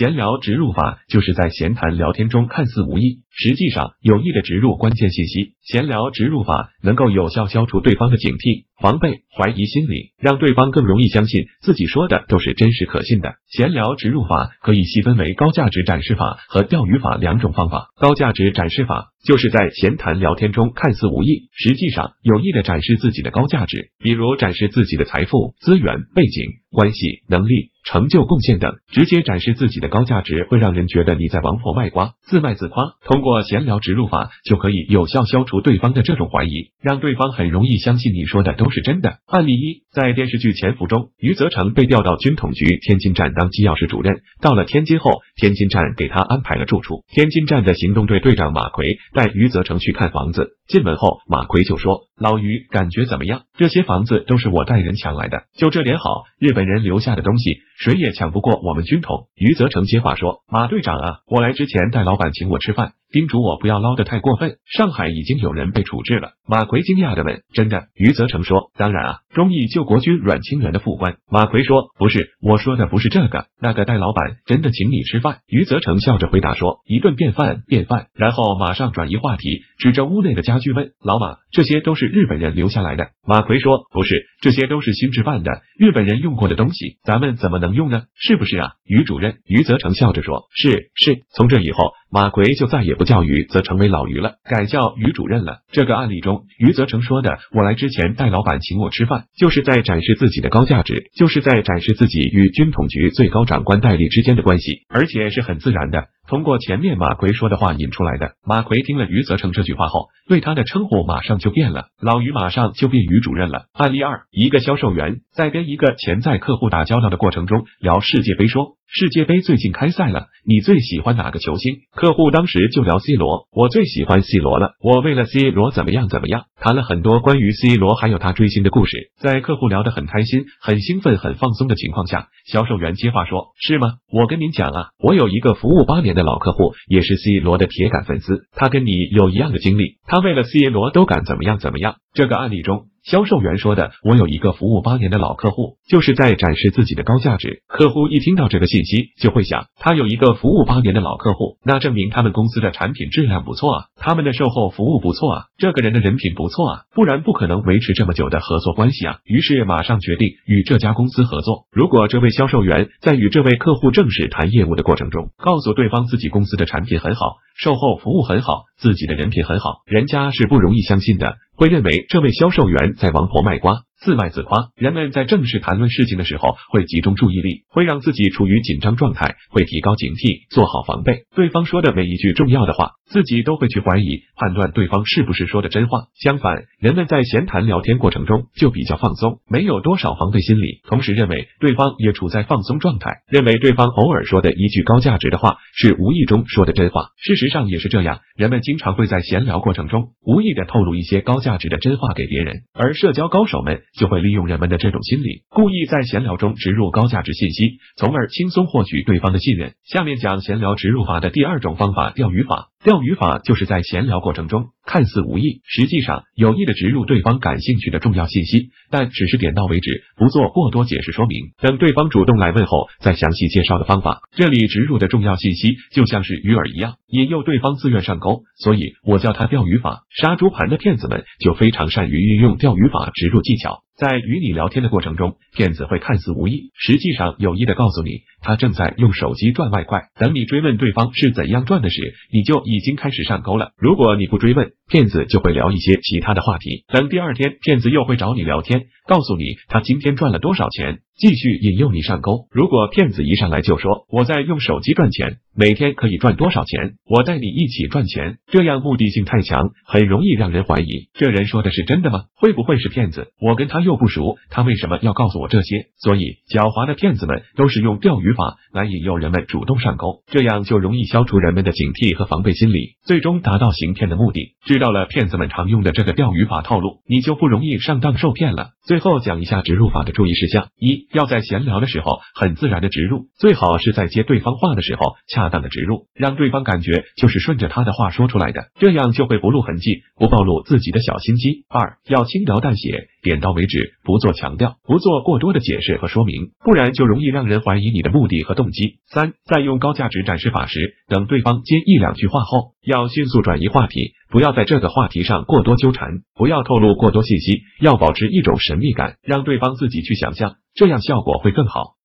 闲聊植入法就是在闲谈聊天中看似无意，实际上有意的植入关键信息。闲聊植入法能够有效消除对方的警惕、防备、怀疑心理，让对方更容易相信自己说的都是真实可信的。闲聊植入法可以细分为高价值展示法和钓鱼法两种方法。高价值展示法就是在闲谈聊天中看似无意，实际上有意的展示自己的高价值，比如展示自己的财富、资源、背景、关系、能力。成就、贡献等，直接展示自己的高价值，会让人觉得你在王婆卖瓜、自卖自夸。通过闲聊植入法，就可以有效消除对方的这种怀疑，让对方很容易相信你说的都是真的。案例一，在电视剧《潜伏》中，余则成被调到军统局天津站当机要室主任。到了天津后，天津站给他安排了住处。天津站的行动队队长马奎带余则成去看房子。进门后，马奎就说：“老余，感觉怎么样？这些房子都是我带人抢来的，就这点好，日本人留下的东西。”谁也抢不过我们军统。余则成接话说：“马队长啊，我来之前戴老板请我吃饭。”叮嘱我不要捞得太过分。上海已经有人被处置了。马奎惊讶的问：“真的？”余则成说：“当然啊，忠义国军阮清源的副官。”马奎说：“不是，我说的不是这个。那个戴老板真的请你吃饭？”余则成笑着回答说：“一顿便饭，便饭。”然后马上转移话题，指着屋内的家具问：“老马，这些都是日本人留下来的？”马奎说：“不是，这些都是新置办的，日本人用过的东西，咱们怎么能用呢？是不是啊？”余主任，余则成笑着说：“是是。”从这以后。马奎就再也不叫余则成为老余了，改叫余主任了。这个案例中，余则成说的“我来之前戴老板请我吃饭”，就是在展示自己的高价值，就是在展示自己与军统局最高长官戴笠之间的关系，而且是很自然的。通过前面马奎说的话引出来的。马奎听了余则成这句话后，对他的称呼马上就变了，老余马上就变余主任了。案例二，一个销售员在跟一个潜在客户打交道的过程中聊世界杯，说。世界杯最近开赛了，你最喜欢哪个球星？客户当时就聊 C 罗，我最喜欢 C 罗了。我为了 C 罗怎么样怎么样，谈了很多关于 C 罗还有他追星的故事。在客户聊得很开心、很兴奋、很放松的情况下，销售员接话说：“是吗？我跟您讲啊，我有一个服务八年的老客户，也是 C 罗的铁杆粉丝，他跟你有一样的经历，他为了 C 罗都敢怎么样怎么样。”这个案例中。销售员说的：“我有一个服务八年的老客户，就是在展示自己的高价值。客户一听到这个信息，就会想，他有一个服务八年的老客户，那证明他们公司的产品质量不错啊，他们的售后服务不错啊，这个人的人品不错啊，不然不可能维持这么久的合作关系啊。于是马上决定与这家公司合作。如果这位销售员在与这位客户正式谈业务的过程中，告诉对方自己公司的产品很好，售后服务很好，自己的人品很好，人家是不容易相信的。”会认为这位销售员在王婆卖瓜。自卖自夸，人们在正式谈论事情的时候会集中注意力，会让自己处于紧张状态，会提高警惕，做好防备。对方说的每一句重要的话，自己都会去怀疑、判断对方是不是说的真话。相反，人们在闲谈聊天过程中就比较放松，没有多少防备心理，同时认为对方也处在放松状态，认为对方偶尔说的一句高价值的话是无意中说的真话。事实上也是这样，人们经常会在闲聊过程中无意的透露一些高价值的真话给别人，而社交高手们。就会利用人们的这种心理，故意在闲聊中植入高价值信息，从而轻松获取对方的信任。下面讲闲聊植入法的第二种方法——钓鱼法。钓鱼法就是在闲聊过程中看似无意，实际上有意的植入对方感兴趣的重要信息，但只是点到为止，不做过多解释说明。等对方主动来问后，再详细介绍的方法。这里植入的重要信息就像是鱼饵一样，引诱对方自愿上钩，所以我叫它钓鱼法。杀猪盘的骗子们就非常善于运用钓鱼法植入技巧。在与你聊天的过程中，骗子会看似无意，实际上有意的告诉你，他正在用手机赚外快。等你追问对方是怎样赚的时，你就已经开始上钩了。如果你不追问，骗子就会聊一些其他的话题。等第二天，骗子又会找你聊天，告诉你他今天赚了多少钱。继续引诱你上钩。如果骗子一上来就说我在用手机赚钱，每天可以赚多少钱，我带你一起赚钱，这样目的性太强，很容易让人怀疑这人说的是真的吗？会不会是骗子？我跟他又不熟，他为什么要告诉我这些？所以，狡猾的骗子们都是用钓鱼法来引诱人们主动上钩，这样就容易消除人们的警惕和防备心理，最终达到行骗的目的。知道了骗子们常用的这个钓鱼法套路，你就不容易上当受骗了。最后。讲一下植入法的注意事项：一要在闲聊的时候很自然的植入，最好是在接对方话的时候恰当的植入，让对方感觉就是顺着他的话说出来的，这样就会不露痕迹，不暴露自己的小心机。二要轻描淡写，点到为止，不做强调，不做过多的解释和说明，不然就容易让人怀疑你的目的和动机。三在用高价值展示法时，等对方接一两句话后，要迅速转移话题，不要在这个话题上过多纠缠，不要透露过多信息，要保持一种神秘感，让对方自己去想象，这样效果会更好。